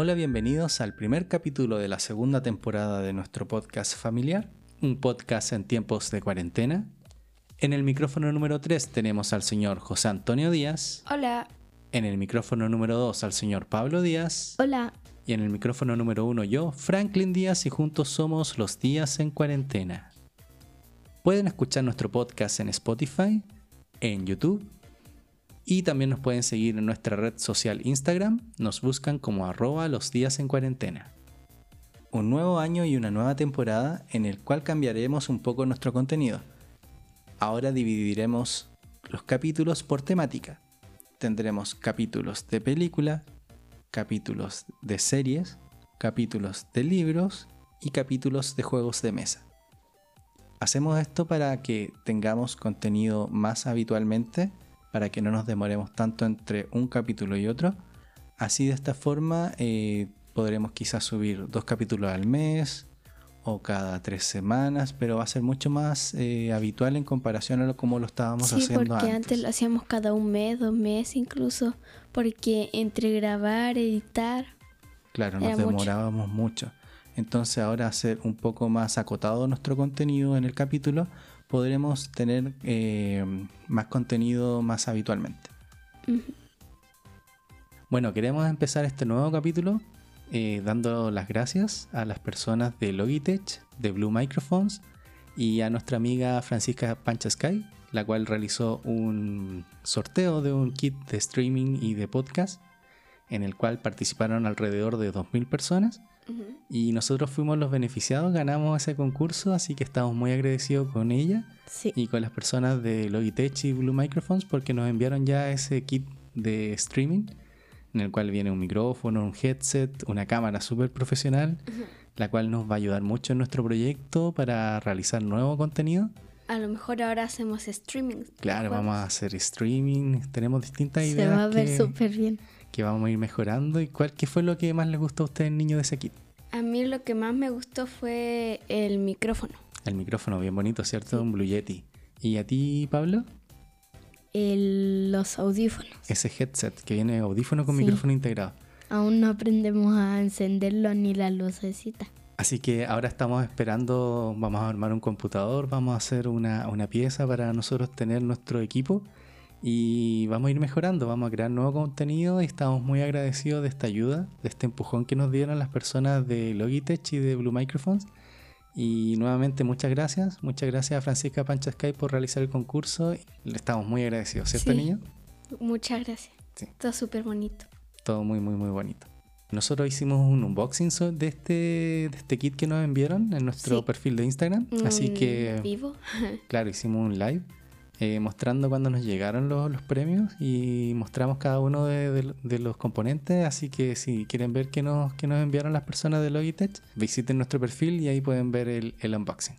Hola, bienvenidos al primer capítulo de la segunda temporada de nuestro podcast familiar, un podcast en tiempos de cuarentena. En el micrófono número 3 tenemos al señor José Antonio Díaz. Hola. En el micrófono número 2 al señor Pablo Díaz. Hola. Y en el micrófono número 1 yo, Franklin Díaz, y juntos somos los días en cuarentena. Pueden escuchar nuestro podcast en Spotify, en YouTube y también nos pueden seguir en nuestra red social Instagram, nos buscan como arroba los días en cuarentena. Un nuevo año y una nueva temporada en el cual cambiaremos un poco nuestro contenido. Ahora dividiremos los capítulos por temática. Tendremos capítulos de película, capítulos de series, capítulos de libros y capítulos de juegos de mesa. Hacemos esto para que tengamos contenido más habitualmente para que no nos demoremos tanto entre un capítulo y otro. Así de esta forma eh, podremos quizás subir dos capítulos al mes o cada tres semanas, pero va a ser mucho más eh, habitual en comparación a lo como lo estábamos haciendo antes. porque antes lo hacíamos cada un mes, dos meses incluso, porque entre grabar, editar... Claro, nos demorábamos mucho. Entonces ahora hacer un poco más acotado nuestro contenido en el capítulo podremos tener eh, más contenido más habitualmente. Bueno, queremos empezar este nuevo capítulo eh, dando las gracias a las personas de Logitech, de Blue Microphones y a nuestra amiga Francisca Pancha Sky, la cual realizó un sorteo de un kit de streaming y de podcast en el cual participaron alrededor de 2.000 personas y nosotros fuimos los beneficiados, ganamos ese concurso, así que estamos muy agradecidos con ella y con las personas de Logitech y Blue Microphones porque nos enviaron ya ese kit de streaming en el cual viene un micrófono, un headset, una cámara súper profesional, la cual nos va a ayudar mucho en nuestro proyecto para realizar nuevo contenido. A lo mejor ahora hacemos streaming. Claro, vamos a hacer streaming, tenemos distintas ideas. Se va a ver súper bien que vamos a ir mejorando. ¿Y cuál, qué fue lo que más le gustó a usted, niño, de ese kit? A mí lo que más me gustó fue el micrófono. El micrófono, bien bonito, ¿cierto? Un Blue Yeti. ¿Y a ti, Pablo? los audífonos. Ese headset que viene audífono con micrófono integrado. Aún no aprendemos a encenderlo ni la lucecita. Así que ahora estamos esperando, vamos a armar un computador, vamos a hacer una, una pieza para nosotros tener nuestro equipo y vamos a ir mejorando, vamos a crear nuevo contenido y estamos muy agradecidos de esta ayuda, de este empujón que nos dieron las personas de Logitech y de Blue Microphones. Y nuevamente muchas gracias, muchas gracias a Francisca Pancha Sky por realizar el concurso. Le estamos muy agradecidos, ¿cierto niño? Muchas gracias. Todo súper bonito. Todo muy, muy, muy bonito. Nosotros hicimos un unboxing de este, de este kit que nos enviaron en nuestro perfil de Instagram. Así que... Vivo. claro, hicimos un live eh, mostrando cuando nos llegaron los, premios y mostramos cada uno de, los componentes. Así que si quieren ver qué nos, qué nos enviaron las personas de Logitech, visiten nuestro perfil y ahí pueden ver el, el unboxing.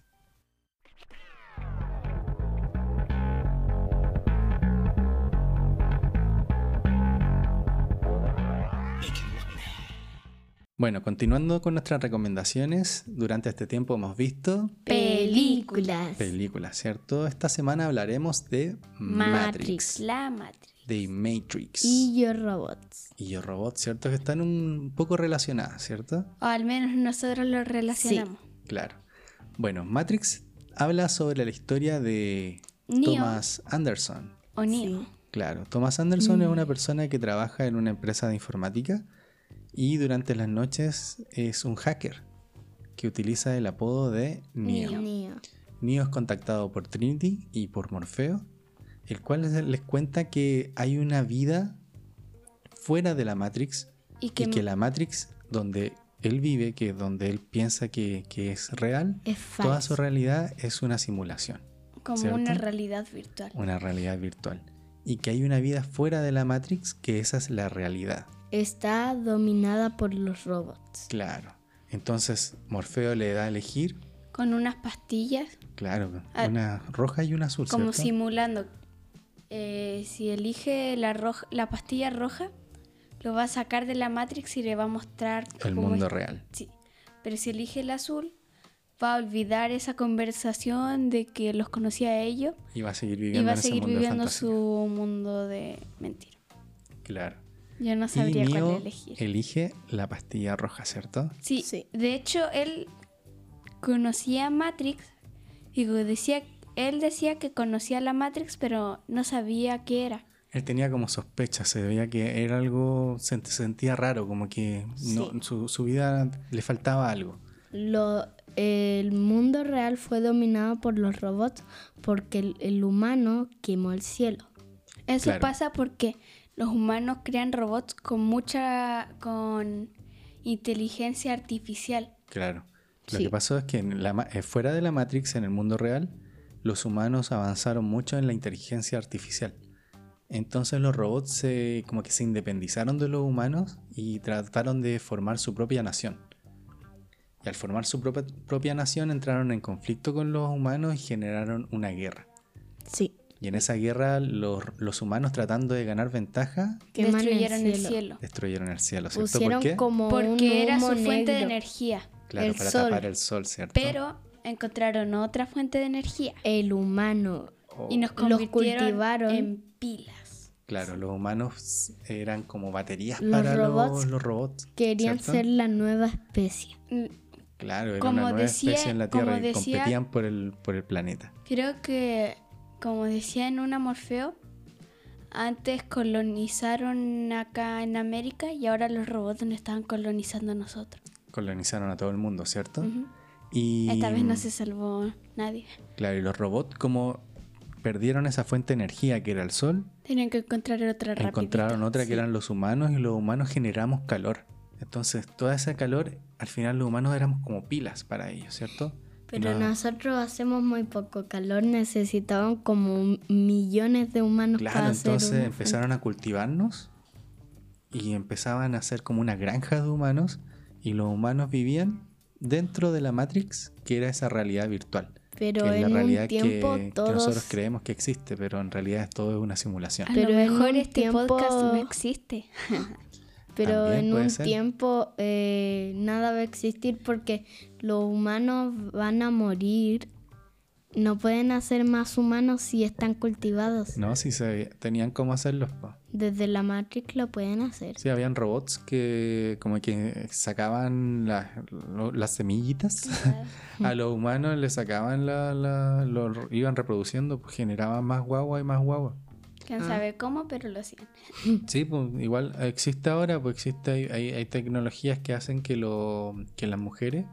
Bueno, continuando con nuestras recomendaciones, durante este tiempo hemos visto películas. Películas, ¿cierto? Esta semana hablaremos de Matrix. La Matrix. De Matrix. Y Yo Robots. Y Yo Robots, ¿cierto? Que están un poco relacionadas, ¿cierto? O al menos nosotros lo relacionamos. claro. Bueno, Matrix habla sobre la historia de Thomas Anderson. O Neo. Claro, Thomas Anderson es mm. una persona que trabaja en una empresa de informática y durante las noches es un hacker que utiliza el apodo de Neo. Neo. es contactado por Trinity y por Morfeo, el cual les, cuenta que hay una vida fuera de la Matrix y que, la Matrix donde él vive, que donde él piensa que, es real, toda su realidad es una simulación. Como una realidad virtual. Una realidad virtual. Y que hay una vida fuera de la Matrix, que esa es la realidad está dominada por los robots. Claro. Entonces Morfeo le da a elegir. Con unas pastillas. Claro, ah, una roja y una azul. Como simulando. Eh, si elige la, roja, la pastilla roja, lo va a sacar de la Matrix y le va a mostrar... El mundo real. Sí. Pero si elige el azul, va a olvidar esa conversación de que los conocía a ellos. Y va a seguir viviendo, y va a seguir viviendo su mundo de mentira. Claro. Yo no sabría y cuál Neo elegir. elige la pastilla roja, ¿cierto? Sí, Sí. de hecho él conocía Matrix y decía, él decía que conocía la Matrix, pero no sabía qué era. Él tenía como sospecha, se veía que era algo, se se sentía raro, como que no- su, su vida le faltaba algo. Lo, el mundo real fue dominado por los robots porque el, el humano quemó el cielo. Eso Claro. pasa porque los humanos crean robots con mucha con inteligencia artificial. Claro. Lo Sí. que pasó es que en la ma- eh, fuera de la Matrix, en el mundo real, los humanos avanzaron mucho en la inteligencia artificial. Entonces los robots se, como que se independizaron de los humanos y trataron de formar su propia nación. Y al formar su propia, propia nación entraron en conflicto con los humanos y generaron una guerra. Sí. Y en esa guerra los, los humanos tratando de ganar ventaja destruyeron el cielo. destruyeron el cielo, ¿cierto? Pusieron ¿Por qué? como Porque un era su fuente de energía. Claro, el para sol. tapar el sol, ¿cierto? Pero encontraron otra fuente de energía El humano y nos Los convirtieron cultivaron. en pilas. Claro, los humanos eran como baterías Los para robots los, los robots. querían ¿cierto? ser la nueva especie. Mm, Claro, era como una nueva decía- especie en la Tierra y decía- competían por el, por el planeta. Creo que, como decía en un Morfeo, antes colonizaron acá en América y ahora los robots nos estaban colonizando a nosotros. Colonizaron a todo el mundo, ¿cierto? Y Esta vez no se salvó nadie. claro, y los robots como perdieron esa fuente de energía que era el sol, Tenían que encontrar otra rápida. encontraron otra que Sí. eran los humanos y los humanos generamos calor. Entonces, toda esa calor, al final los humanos éramos como pilas para ellos, ¿cierto? Pero no- nosotros hacemos muy poco calor, necesitaban como millones de humanos Claro, para hacer entonces empezaron a cultivarnos y empezaban a hacer como una granja de humanos y los humanos vivían dentro de la Matrix, que era esa realidad virtual. Pero que es la en realidad un tiempo que todos... nosotros creemos que existe, pero en realidad todo es una simulación. A Pero lo en mejor este tiempo- podcast no existe. Pero También en un ser. tiempo eh, nada va a existir porque los humanos van a morir. No pueden hacer más humanos si están cultivados. No, si se tenían cómo hacerlo. po. Desde la Matrix lo pueden hacer. Sí, habían robots que como que sacaban la- lo- las semillitas a los humanos, les sacaban la, la- lo iban reproduciendo, pues generaban más guagua y más guagua. Quién Ah. sabe cómo, pero lo hacían. Sí, pues igual existe ahora, pues existe, hay, tecnologías que hacen que, lo, que las mujeres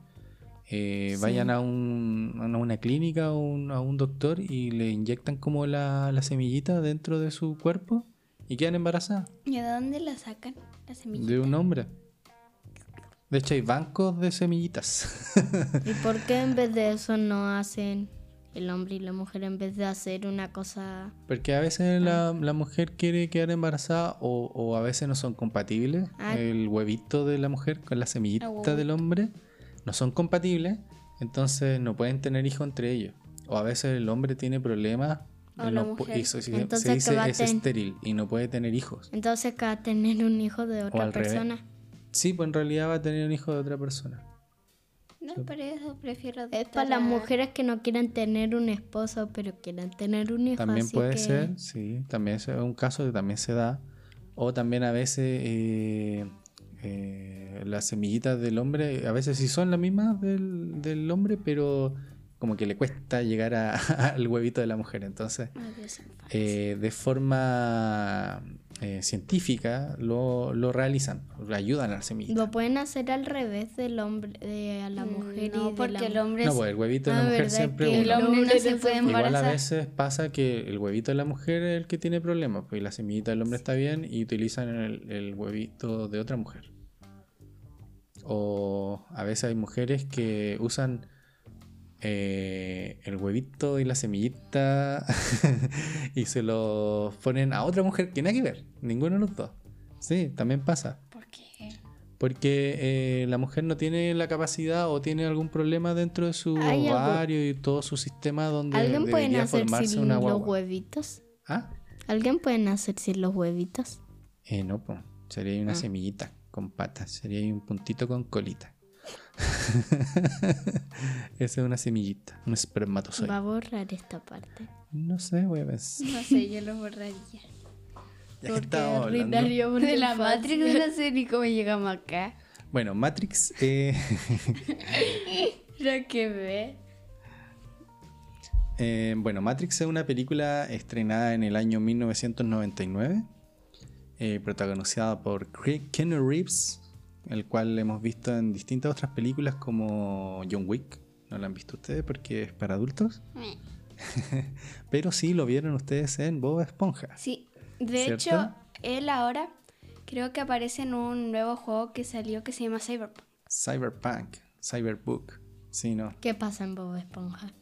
eh, Sí. vayan a, un, a una clínica o un- a un doctor y le inyectan como la, la semillita dentro de su cuerpo y quedan embarazadas ¿Y de dónde la sacan? La semilla. de un hombre. De hecho hay bancos de semillitas. ¿Y por qué en vez de eso no hacen el hombre y la mujer en vez de hacer una cosa... Porque a veces la, la mujer quiere quedar embarazada o, o a veces no son compatibles. Ah. El huevito de la mujer con la semillita Ah, del hombre no son compatibles, entonces no pueden tener hijos entre ellos. O a veces el hombre tiene problemas O la mujer. Entonces, se ¿qué dice es ten- estéril y no puede tener hijos. Entonces que va a tener un hijo de otra revés. persona. Sí, pues en realidad va a tener un hijo de otra persona. No, por eso prefiero Es para las a- mujeres que no quieren tener un esposo, pero quieren tener un hijo. También así puede que- ser, sí, también es un caso que también se da. O también a veces eh, eh, las semillitas del hombre, a veces sí son las mismas del, del hombre, pero como que le cuesta llegar a- al huevito de la mujer. Entonces, eh, de forma eh, científica lo, lo realizan, le ayudan a la semillita. Lo pueden hacer al revés del hombre, de a la Mm, mujer No, y de porque la el hombre, No, es- pues el huevito de la Ah, mujer ¿verdad siempre que el uno. el hombre no se puede Igual a veces pasa que el huevito de la mujer es el que tiene problemas, pues y la semillita del hombre está bien y utilizan el, el huevito de otra mujer. O a veces hay mujeres que usan eh, el huevito y la semillita y se lo ponen a otra mujer que nada que ver, ninguno de los dos. Sí, también pasa. ¿Por qué? Porque eh, la mujer no tiene la capacidad o tiene algún problema dentro de su algo- ovario y todo su sistema donde ¿Alguien puede nacer formarse sin una los huevitos? ¿Ah? ¿Alguien puede nacer sin los huevitos? Eh, no, pues. Sería una Ah. semillita con patas. Sería un puntito con colita. Esa es una semillita, un espermatozoide. Va a borrar esta parte. No sé, voy a ver. No sé, yo lo borraría. Ya que Porque estábamos hablando. De la. Matrix no sé ni cómo llegamos acá. Bueno, Matrix, eh, Lo que ve. eh, bueno, Matrix es una película estrenada en el año 1999, eh, protagonizada por Keanu Reeves, el cual hemos visto en distintas otras películas como John Wick. No la han visto ustedes porque es para adultos, pero sí lo vieron ustedes en Bob Esponja. Sí, de ¿Cierto? hecho, él ahora creo que aparece en un nuevo juego que salió que se llama Cyberpunk. Cyberpunk, Cyberbook. Sí, no. ¿Qué pasa en Bob Esponja?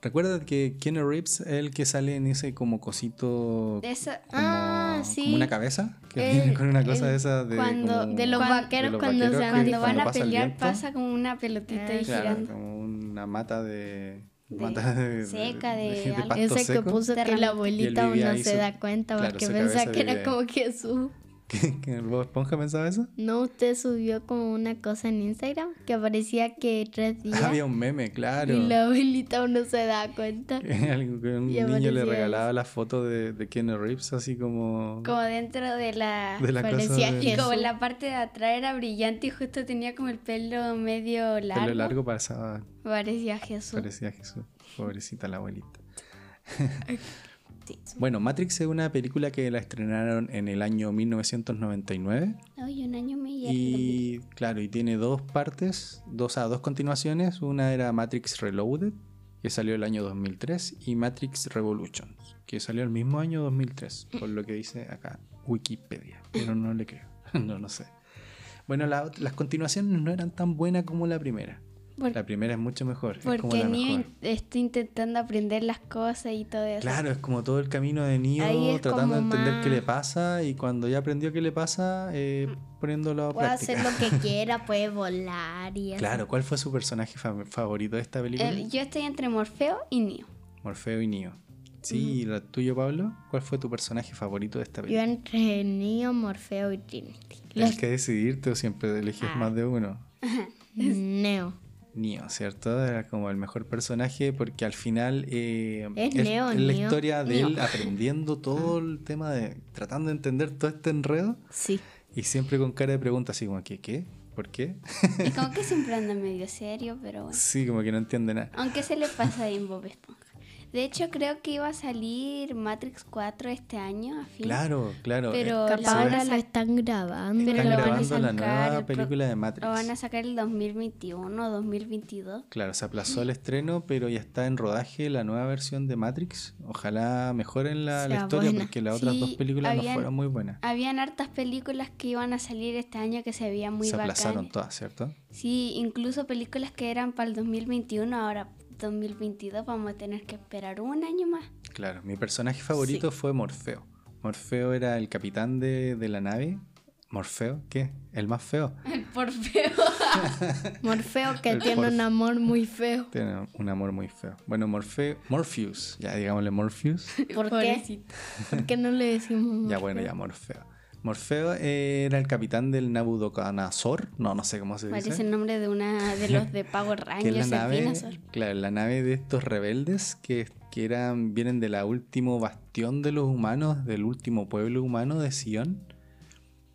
Recuerda que Keanu Reeves es el que sale en ese como cosito De esa, como, Ah, sí. como una cabeza que El- viene con una cosa el- de esas de, cuando- como- de los vaqueros de los cuando vaqueros van cuando a pelear viento, pasa como una pelotita claro, girando. como una mata de, De- mata de- seca, de algo. pasto Ese que puso que la abuelita vivía no se su- da cuenta claro, porque pensaba que era como Jesús. que, que el Bob Esponja pensaba eso ¿No usted subió como una cosa en Instagram que aparecía que tres días había un meme claro y la abuelita uno se da cuenta? que algo que un Y niño le regalaba la foto de, de Keanu Reeves así como Como dentro de la... de la cosa parecía de- Y como la parte de atrás era brillante y justo tenía como el pelo medio largo. pelo largo pasaba Parecía Jesús. Parecía Jesús. Pobrecita la abuelita. Sí. Bueno, Matrix es una película que la estrenaron en el año 1999 Ay, un año me y claro, y tiene dos partes, dos, a dos continuaciones. Una era Matrix Reloaded, que salió el año 2003, y Matrix Revolutions, que salió el mismo año 2003, por lo que dice acá Wikipedia, pero no le creo, no lo sé. Bueno, la las continuaciones no eran tan buenas como la primera. La primera es mucho mejor. es como porque la Neo mejor. está intentando aprender las cosas y todo eso. Claro, es como todo el camino de Neo tratando de entender qué le pasa y cuando ya aprendió qué le pasa, eh, poniéndolo a Puede práctica. hacer lo que quiera, puede volar y eso. Claro, ¿cuál fue su personaje fa- favorito de esta película? El- yo estoy entre Morfeo y Neo. Morfeo y Neo. Sí, ¿la tuyo, Pablo? ¿Cuál fue tu personaje favorito de esta Yo película? entre Neo, Morfeo y Trinity. Tienes que decidirte o siempre eliges Ah. más de uno. Neo. Neo, ¿cierto? Era como el mejor personaje porque al final eh, Es Neo, la Neo, historia de él aprendiendo todo el tema de tratando de entender todo este enredo Sí. y siempre con cara de pregunta así como ¿qué? ¿Qué? ¿Por qué? Y como que siempre anda medio serio, pero bueno. Sí, como que no entiende nada. Aunque se le pasa ahí en Bob Esponja. De hecho, creo que iba a salir Matrix 4 este año, a fin. Claro, claro. Pero eh, la Capaz ahora lo sac- están grabando. pero están lo van a grabando la sacar nueva el pro- película de Matrix. Lo van a sacar el 2021 o 2022. Claro, se aplazó el estreno, pero ya está en rodaje la nueva versión de Matrix. Ojalá mejoren la, la historia buena. porque las otras Sí, dos películas no fueron muy buenas. Habían hartas películas que iban a salir este año que se veían muy se aplazaron todas, ¿cierto? Sí, incluso películas que eran para el 2021, ahora 2022 vamos a tener que esperar un año más. Claro, mi personaje favorito fue Morfeo. Morfeo era el capitán de, de la nave. ¿Morfeo? ¿Qué? ¿El más feo? Por feo. Morfeo que El tiene un amor muy feo. Tiene un amor muy feo. Bueno, Morfeo, Morpheus, ya digámosle Morpheus. ¿Por qué? Pobrecito. ¿Por qué no le decimos Ya bueno, ya Morfeo. Morfeo era el capitán del Nabucodonosor. No, no sé cómo se dice. Parece el nombre de una de los de Power que es la Rangers, nave, claro, la nave de estos rebeldes que, que eran, vienen de la último bastión de los humanos, del último pueblo humano de Sion.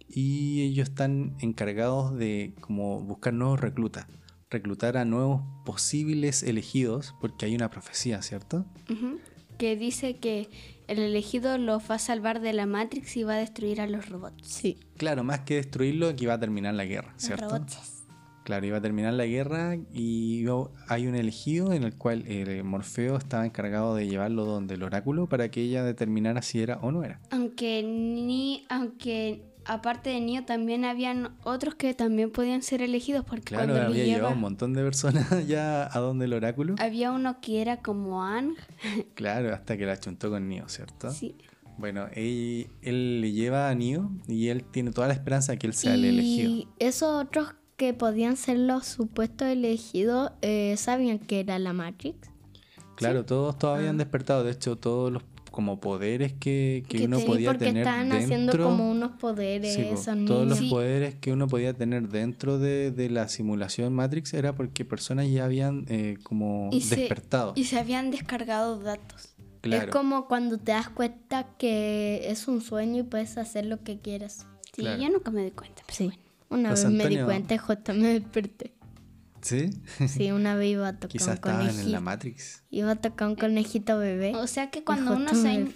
Y ellos están encargados de como buscar nuevos reclutas, reclutar a nuevos posibles elegidos, porque hay una profecía, ¿cierto? Ujú. Que dice que el elegido los va a salvar de la Matrix y va a destruir a los robots. Sí. Claro, más que destruirlo, que iba a terminar la guerra, Los ¿cierto? robots. Claro, iba a terminar la guerra y hay un elegido en el cual eh, Morfeo estaba encargado de llevarlo donde el oráculo para que ella determinara si era o no era. Aunque ni aunque aparte de Neo también habían otros que también podían ser elegidos porque Claro, cuando había llevado lleva un montón de personas ya a donde el oráculo. había uno que era como Ang. Claro, hasta que la chuntó con Neo, ¿cierto? Sí. Bueno, él, él le lleva a Neo y él tiene toda la esperanza de que él sea el elegido. Y esos otros que podían ser los supuestos elegidos, eh, ¿sabían que era la Matrix? Claro, todos, todos Ah. habían despertado. De hecho, todos los como poderes que, que Que uno podía porque tener estaban dentro. haciendo como unos poderes Sí, todos los. Sí. poderes que uno podía tener dentro de, de la simulación Matrix era porque personas ya habían eh, como Y se- despertado. Y se habían descargado datos. Claro. Es como cuando te das cuenta que es un sueño y puedes hacer lo que quieras. Sí, Claro. yo nunca me doy cuenta. pero Sí. bueno. Una vez me di cuenta y justo me desperté. ¿Sí? Sí, una vez iba a tocar Quizás un estaban en la conejito. Matrix. Iba a tocar un conejito bebé. O sea que cuando uno sueña,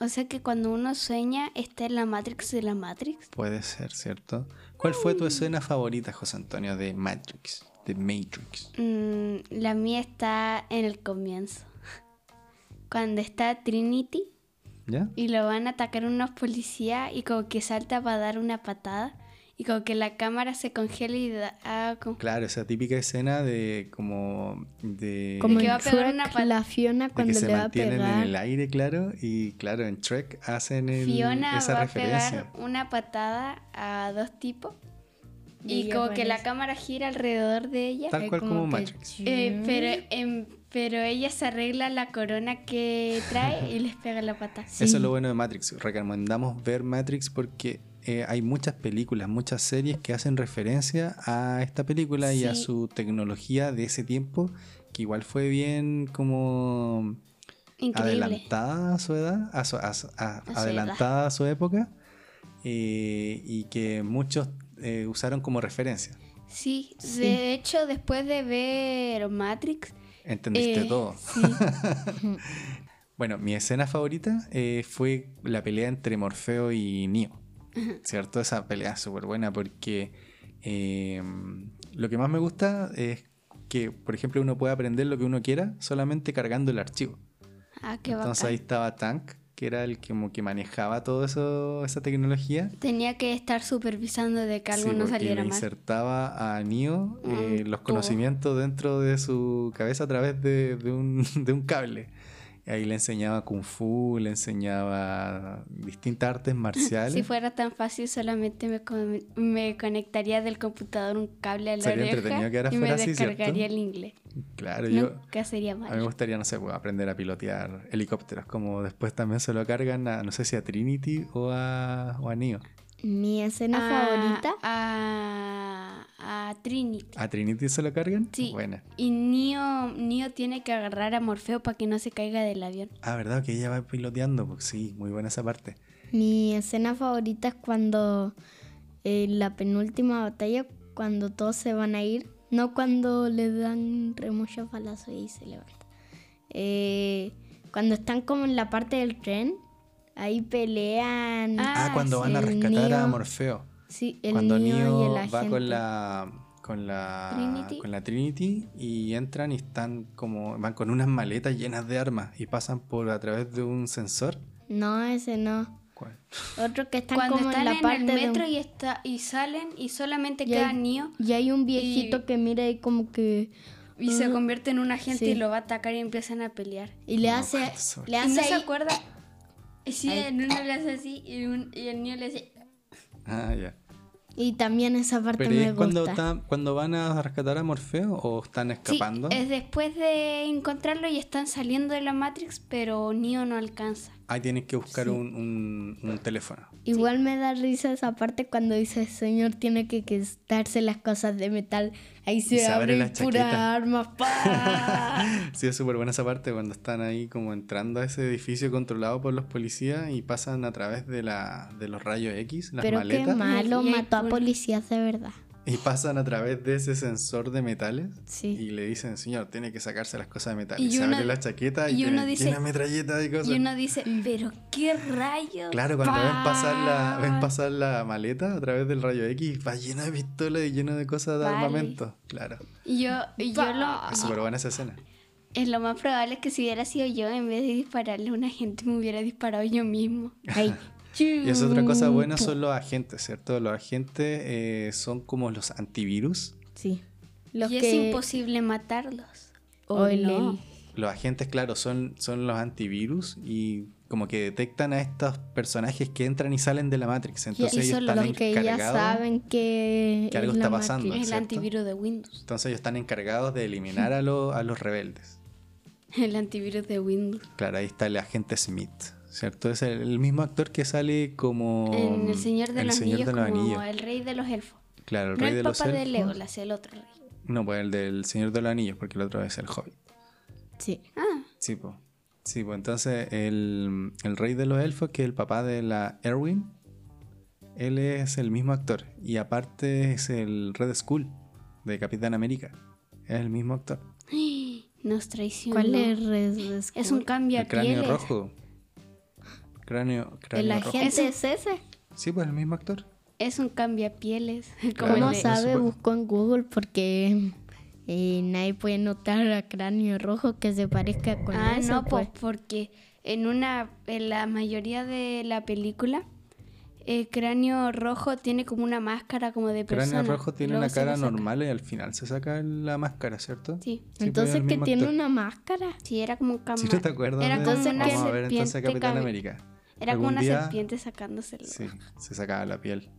o sea que cuando uno sueña está en la Matrix de la Matrix. Puede ser, ¿cierto? ¿Cuál fue tu escena favorita, José Antonio, de Matrix? De Matrix. Mm, la mía está en el comienzo. Cuando está Trinity ¿Ya? y lo van a atacar unos policías y como que salta para dar una patada y como que la cámara se congela y da ah, como- Claro, esa típica escena de como de, Como que en va a pegar una pat- la Fiona de que cuando se le va a mantienen pegar. en el aire, claro, y claro, en Trek hacen el- Fiona esa va a referencia. pegar una patada a dos tipos Y como que la cámara gira alrededor de ella. Tal cual como Matrix. Eh, pero, pero ella se arregla la corona que trae y les pega la pata. Sí. Eso es lo bueno de Matrix. Recomendamos ver Matrix porque eh, hay muchas películas, muchas series que hacen referencia a esta película y a su tecnología de ese tiempo, que igual fue bien como Increíble. adelantada a su edad, a su- a a- adelantada a su época, eh, y que muchos eh, usaron como referencia. Sí, Sí. de hecho, después de ver Matrix, Entendiste todo. sí, Bueno, mi escena favorita fue la pelea entre Morfeo y Neo. ¿Cierto? Esa pelea es súper buena porque eh, lo que más me gusta es que, por ejemplo, uno puede aprender lo que uno quiera solamente cargando el archivo. ah, qué Entonces bacán. ahí estaba Tank, que era el que, como que manejaba eso, esa tecnología. Tenía que estar supervisando de que algo Sí, no saliera mal. insertaba a Neo eh, Mm, los conocimientos dentro de su cabeza a través de, de un, de un cable. Y ahí le enseñaba kung fu, le enseñaba distintas artes marciales. Si fuera tan fácil, solamente me, con- me conectaría del computador un cable a la Sería oreja entretenido que ahora y me descargaría el inglés. Claro, yo, Nunca sería a mí me gustaría, no sé, pues, aprender a pilotear helicópteros, como después también se lo cargan a, no sé si a Trinity o a, o a Neo. Mi escena Ah, favorita. A, a Trinity. ¿A Trinity se lo cargan? Sí. Buena. Y Neo, Neo tiene que agarrar a Morfeo para que no se caiga del avión. Ah, ¿verdad? Que ella va piloteando, pues sí, muy buena esa parte. Mi escena favorita es cuando en la penúltima batalla, cuando todos se van a ir, no cuando le dan re muchos balazos y se levanta. Eh, cuando están como en la parte del tren, ahí pelean. Ah, Ah, cuando van a rescatar a. Morfeo. Sí, el cuando niño Neo y el va agente. con la con la Trinity. con la Trinity y entran y están como van con unas maletas llenas de armas y pasan por a través de un sensor. No, ese no. ¿Cuál? Otro que están Cuando como están en la en, parte el de metro un- y, está, y salen y solamente y queda hay- Neo y hay un viejito que mira y como que y se convierte en un agente Sí. y lo va a atacar y empiezan a pelear. y le No, hace le Y hace no se acuerda. Sí, en uno le hace así y, un- y el Neo le hace. Ah, ya. Y también esa parte Pero me es cuando gusta. cuando van a rescatar a Morfeo o están Sí, escapando. es después de encontrarlo y están saliendo de la Matrix, pero Neo no alcanza. Ahí tienes que buscar un, un- un teléfono. Igual me da risa esa parte cuando dice señor tiene que quitarse las cosas de metal. Ahí se, se abre abren la puras chaqueta. armas. ¡pa! Sí, es súper buena esa parte cuando están ahí como entrando a ese edificio controlado por los policías y pasan a través de, la, de los rayos X, las Pero qué maletas, malo, mató a pura- policías de verdad. Y pasan a través de ese sensor de metales Sí. y le dicen, señor, tiene que sacarse las cosas de metal. Y Y, se abre la chaqueta y, y uno tiene dice- metralletas y cosas. Y uno dice, pero qué rayos. Claro, cuando ven pasar, la, ven Pa. pasar la maleta a través del rayo X, va llena de pistolas y llena de cosas de Vale. armamento. Claro. Y yo, y yo lo, Es súper buena esa escena. es lo más probable que si hubiera sido yo, en vez de dispararle a una gente, me hubiera disparado yo mismo. Ahí. Y es otra cosa buena son los agentes, ¿cierto? Los agentes eh, son como los antivirus. Sí. Los y es que imposible matarlos. o ¿O el- no? el- Los agentes, claro, son, son los antivirus y como que detectan a estos personajes que entran y salen de la Matrix. Entonces y ellos son están los que ya saben que, que algo es la está pasando. Matrix. Es el antivirus de Windows. Entonces ellos están encargados de eliminar a, lo- a los rebeldes. El antivirus de Windows. Claro, ahí está el agente Smith, ¿cierto? Es el, el mismo actor que sale como... en El Señor de El los Señor Anillos de los como Anillos. el rey de los elfos. Claro, el no rey el de los papá de elfos. Legolas, el otro rey. No, pues el del Señor de los Anillos, porque el otro es el Hobbit. Sí. Ah, Sí, pues. Sí, pues entonces el, el rey de los elfos, que es el papá de la Erwin, él es el mismo actor. Y aparte es el Red Skull de Capitán América. Es el mismo actor. Nos traicionó. ¿Cuál es Red Es un Skull? cambio El cráneo pieles. rojo. Cráneo, cráneo ¿El rojo. agente es ese? Sí, pues el mismo actor. Es un cambiapieles. Como Claro. ¿Cómo el de- sabe? Buscó en Google porque eh, nadie puede notar a cráneo rojo que se parezca con Ah, ese, no, pues. porque en una en la mayoría de la película el cráneo rojo tiene como una máscara como de persona. Cráneo rojo tiene Luego una cara normal y al final se saca la máscara, ¿cierto? Sí. Sí, pues, Entonces que tiene actor. una máscara. Sí, era como un cama. Si no te acuerdas, Era de- como Entonces, una vamos a ver entonces Capitán cabe- América. Era como una día- serpiente sacándoselo. Sí, se sacaba la piel.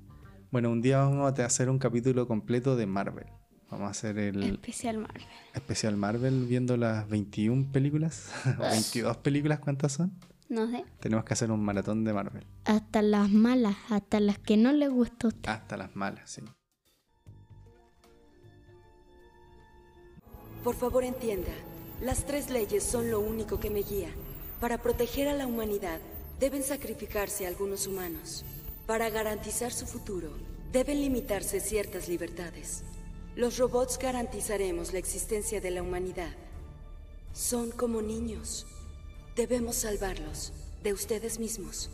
Bueno, un día vamos a hacer un capítulo completo de Marvel. Vamos a hacer el Especial Marvel. especial Marvel viendo las 21 películas. o 22 películas, ¿cuántas son? No sé. Tenemos que hacer un maratón de Marvel. Hasta las malas, hasta las que no le gustó a usted. Hasta las malas, sí. Por favor entienda, las tres leyes son lo único que me guía. Para proteger a la humanidad, deben sacrificarse algunos humanos. Para garantizar su futuro, deben limitarse ciertas libertades. Los robots garantizaremos la existencia de la humanidad. Son como niños. Debemos salvarlos de ustedes mismos.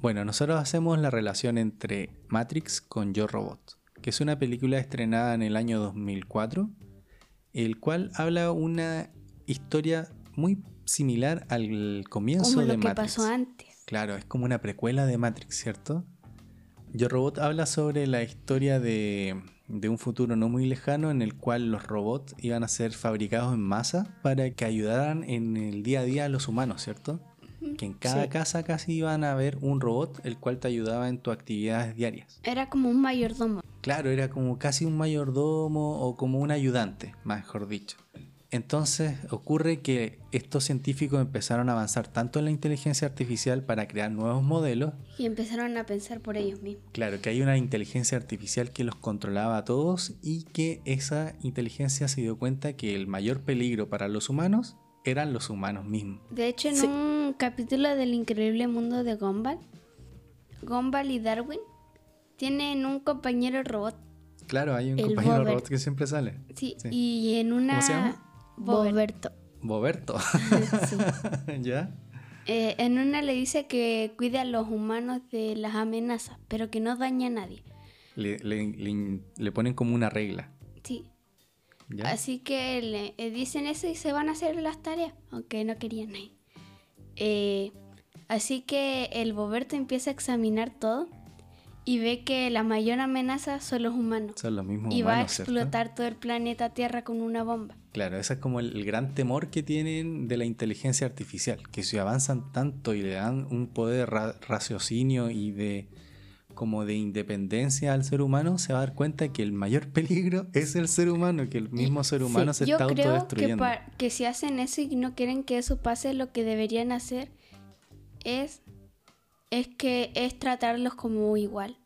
Bueno, nosotros hacemos la relación entre Matrix con Yo Robot, que es una película estrenada en el año 2004, el cual habla una historia muy similar al comienzo Como de lo que Matrix. pasó antes. Claro, es como una precuela de Matrix, ¿cierto? Yo Robot habla sobre la historia de, de un futuro no muy lejano en el cual los robots iban a ser fabricados en masa para que ayudaran en el día a día a los humanos, ¿cierto? Que en cada Sí. casa casi iban a ver un robot el cual te ayudaba en tus actividades diarias. Era como un mayordomo. Claro, era como casi un mayordomo o como un ayudante, mejor dicho. Entonces ocurre que estos científicos empezaron a avanzar tanto en la inteligencia artificial para crear nuevos modelos Y empezaron a pensar por ellos mismos. Claro, que hay una inteligencia artificial que los controlaba a todos y que esa inteligencia se dio cuenta que el mayor peligro para los humanos eran los humanos mismos. De hecho, en Sí. un capítulo del increíble mundo de Gumball, Gumball y Darwin tienen un compañero robot. Claro, hay un El compañero robot que siempre sale. Sí, Sí. y en una... ¿Cómo se llama? Bobert. Boberto. Boberto. Sí. ¿Ya? Eh, en una le dice que cuide a los humanos de las amenazas, pero que no daña a nadie. Le, le- le- le ponen como una regla. Sí. ¿Ya? Así que le eh, dicen eso y se van a hacer las tareas, aunque no querían ir. Eh, así que el Boberto empieza a examinar todo y ve que la mayor amenaza son los humanos. Son los mismos Y va a explotar todo el planeta Tierra con una bomba. Claro, ese es como el, el gran temor que tienen de la inteligencia artificial, que si avanzan tanto y le dan un poder de ra- raciocinio y de como de independencia al ser humano, se va a dar cuenta que el mayor peligro es el ser humano, que el mismo ser humano se Yo está creo que, autodestruyendo. pa- que si hacen eso y no quieren que eso pase, lo que deberían hacer es, es que es tratarlos como igual.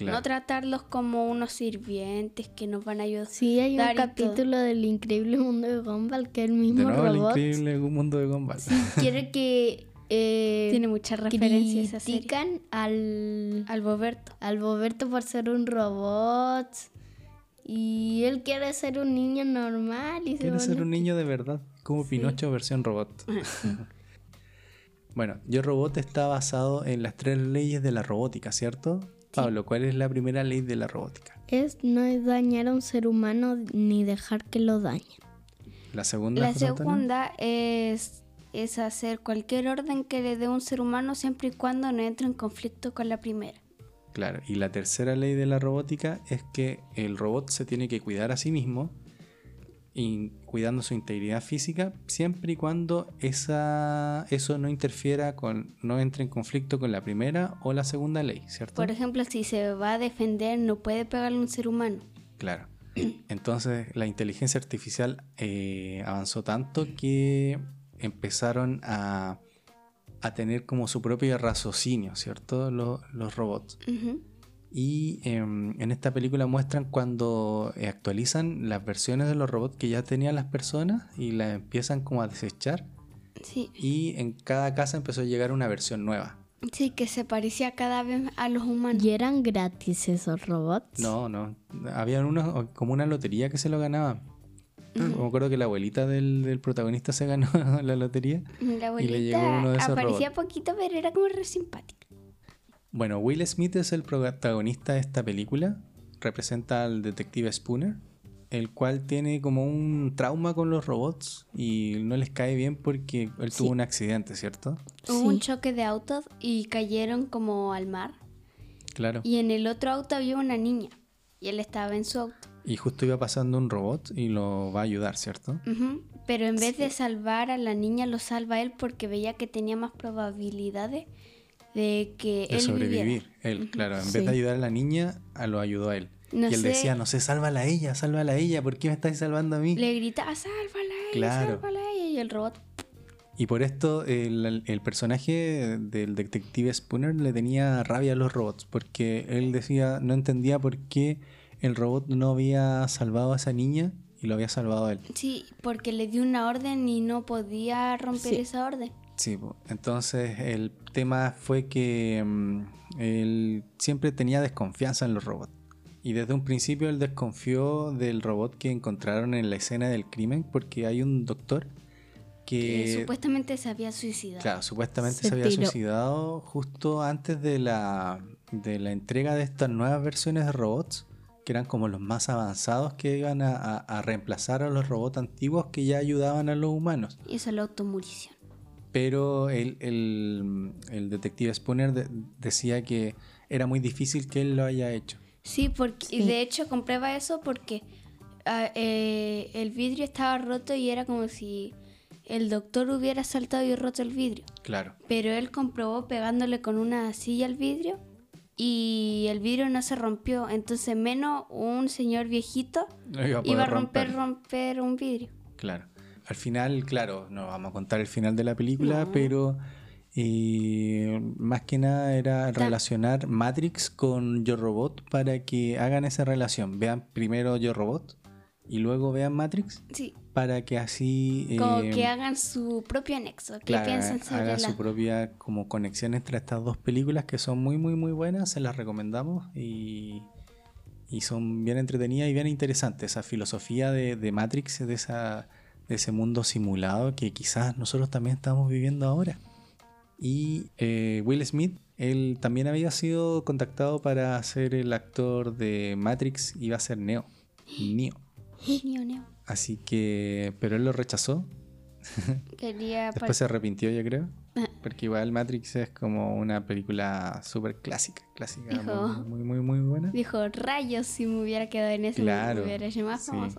Claro. No tratarlos como unos sirvientes que nos van a ayudar. Sí, hay un todo. capítulo del increíble mundo de Gumball que el de mismo nuevo el robot increíble mundo de Gumball. quiere que eh, Tiene muchas referencias critican al, Al Boberto. al Boberto por ser un robot y él quiere ser un niño normal y se Quiere ser un niño de verdad, como Pinocho versión robot. bueno, Yo Robot está basado en las tres leyes de la robótica, ¿cierto? Pablo, ¿cuál es la primera ley de la robótica? es no dañar a un ser humano ni dejar que lo dañen. La segunda. La segunda es, es hacer cualquier orden que le dé un ser humano siempre y cuando no entre en conflicto con la primera. Claro, y la tercera ley de la robótica es que el robot se tiene que cuidar a sí mismo, y cuidando su integridad física, siempre y cuando esa, eso no interfiera con, no entre en conflicto con la primera o la segunda ley, ¿cierto? Por ejemplo, si se va a defender, no puede pegarle a un ser humano. Claro. Entonces la inteligencia artificial eh, avanzó tanto que empezaron a, a tener como su propio raciocinio, ¿cierto? Lo- los robots. Ujú. Y em, en esta película muestran cuando eh, actualizan las versiones de los robots que ya tenían las personas y las empiezan como a desechar. Sí, Y en cada casa empezó a llegar una versión nueva. sí, que se parecía cada vez a los humanos. ¿Y eran gratis esos robots? No, no. Había unos como una lotería que se lo ganaban. Me acuerdo que la abuelita del, del protagonista se ganó la lotería. La Y le llegó abuelita uno de esos aparecía poquito, pero era como re simpática. Bueno, Will Smith es el protagonista de esta película. Representa al detective Spooner, el cual tiene como un trauma con los robots y no les cae bien porque él tuvo un accidente, ¿cierto? Hubo un choque de autos y cayeron como al mar. Claro. Y en el otro auto había una niña. Y él estaba en su auto. Y justo iba pasando un robot y lo va a ayudar, ¿cierto? Pero en vez de salvar a la niña, lo salva él porque veía que tenía más probabilidades de que De él sobrevivir. viviera. Él, claro, en Sí. vez de ayudar a la niña, a lo ayudó a él. No y él sé- decía, no sé, sálvala a ella, sálvala a ella, ¿por qué me estáis salvando a mí? Le gritaba, sálvala a ella, Claro. sálvala a ella. Y el robot, Y por esto el, el personaje del detective Spooner le tenía rabia a los robots, porque él decía, no entendía por qué el robot no había salvado a esa niña y lo había salvado a él. sí, porque le dio una orden y no podía romper Sí. esa orden. Sí, entonces el tema fue que mm, él siempre tenía desconfianza en los robots. Y desde un principio él desconfió del robot que encontraron en la escena del crimen porque hay un doctor Que que supuestamente se había suicidado. Claro, supuestamente se, Se había tiró. suicidado justo antes de la, de la entrega de estas nuevas versiones de robots, que eran como los más avanzados que iban a, a- a reemplazar a los robots antiguos que ya ayudaban a los humanos. Y eso es la automurición. Pero el, el- el detective Spooner de- decía que era muy difícil que él lo haya hecho. Sí, porque y Sí. de hecho comprueba eso porque ah, eh, el vidrio estaba roto y era como si el doctor hubiera saltado y roto el vidrio. Claro. Pero él comprobó pegándole con una silla al vidrio y el vidrio no se rompió. Entonces menos un señor viejito No iba a, iba a romper, romperlo. romper un vidrio. Claro. Al final, claro, no vamos a contar el final de la película, pero eh, más que nada era relacionar Matrix con Yo Robot para que hagan esa relación. Vean primero Yo Robot y luego vean Matrix Sí, para que así como eh, que hagan su propio nexo. ¿Qué claro, piensan sobre haga la... su propia como conexión entre estas dos películas que son muy muy muy buenas, se las recomendamos y, y son bien entretenidas y bien interesantes. Esa filosofía de, de Matrix, de, esa, de ese mundo simulado que quizás nosotros también estamos viviendo ahora. Y eh, Will Smith, él también había sido contactado para ser el actor de Matrix, iba a ser Neo. Neo. Neo, neo. Así que, pero él lo rechazó Quería... Después se arrepintió, yo creo. Ah. Porque igual Matrix es como una película súper clásica, clásica, Dijo- muy, muy, muy, muy buena. Dijo, rayos, si me hubiera quedado en eso, Claro, me hubiera hecho más sí. famoso.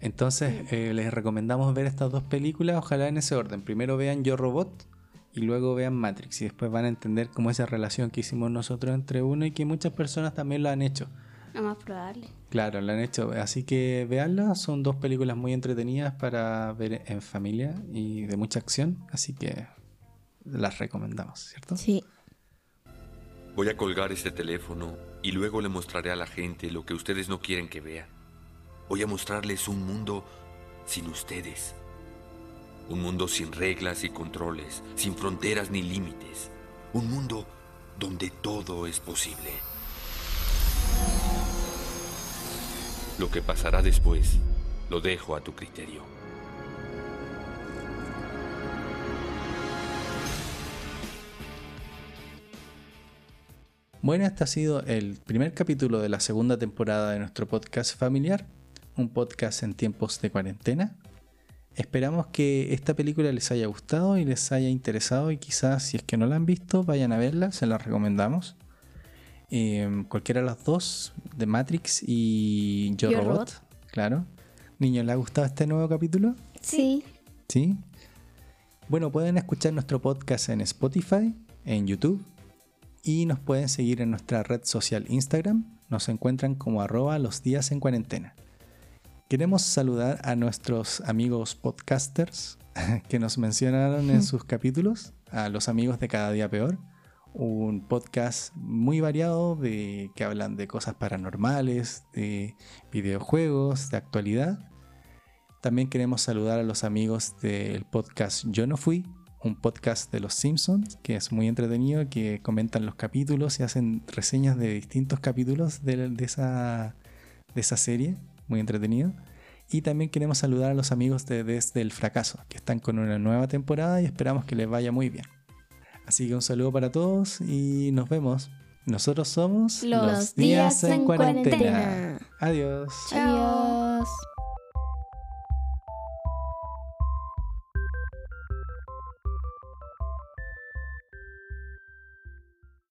Entonces, eh, les recomendamos ver estas dos películas, ojalá en ese orden. Primero vean Yo Robot y luego vean Matrix y después van a entender cómo esa relación que hicimos nosotros entre uno y que muchas personas también lo han hecho. Lo más probable. Claro, lo han hecho. Así que veanlas, son dos películas muy entretenidas para ver en familia y de mucha acción, así que las recomendamos, ¿cierto? Sí. Voy a colgar este teléfono y luego le mostraré a la gente lo que ustedes no quieren que vean. Voy a mostrarles un mundo sin ustedes. Un mundo sin reglas y controles, sin fronteras ni límites. Un mundo donde todo es posible. Lo que pasará después lo dejo a tu criterio. Bueno, este ha sido el primer capítulo de la segunda temporada de nuestro podcast familiar, un podcast en tiempos de cuarentena. Esperamos que esta película les haya gustado y les haya interesado y quizás si es que no la han visto vayan a verla, se la recomendamos. Eh, cualquiera de las dos, de Matrix y Yo, Yo Robot, Robot. claro. Niños, ¿les ha gustado este nuevo capítulo? Sí. ¿Sí? Bueno, pueden escuchar nuestro podcast en Spotify, en YouTube y nos pueden seguir en nuestra red social Instagram. Nos encuentran como arroba los días en cuarentena. Queremos saludar a nuestros amigos podcasters que nos mencionaron en sus capítulos, a los amigos de Cada Día Peor, un podcast muy variado de que hablan de cosas paranormales, de videojuegos, de actualidad. También queremos saludar a los amigos del podcast Yo no fui, un podcast de los Simpsons que es muy entretenido, que comentan los capítulos y hacen reseñas de distintos capítulos de, de esa, de esa serie, muy entretenido. Y también queremos saludar a los amigos de Desde el Fracaso, que están con una nueva temporada y esperamos que les vaya muy bien. Así que un saludo para todos y nos vemos. Nosotros somos Los, días, en cuarentena. Adiós. Adiós.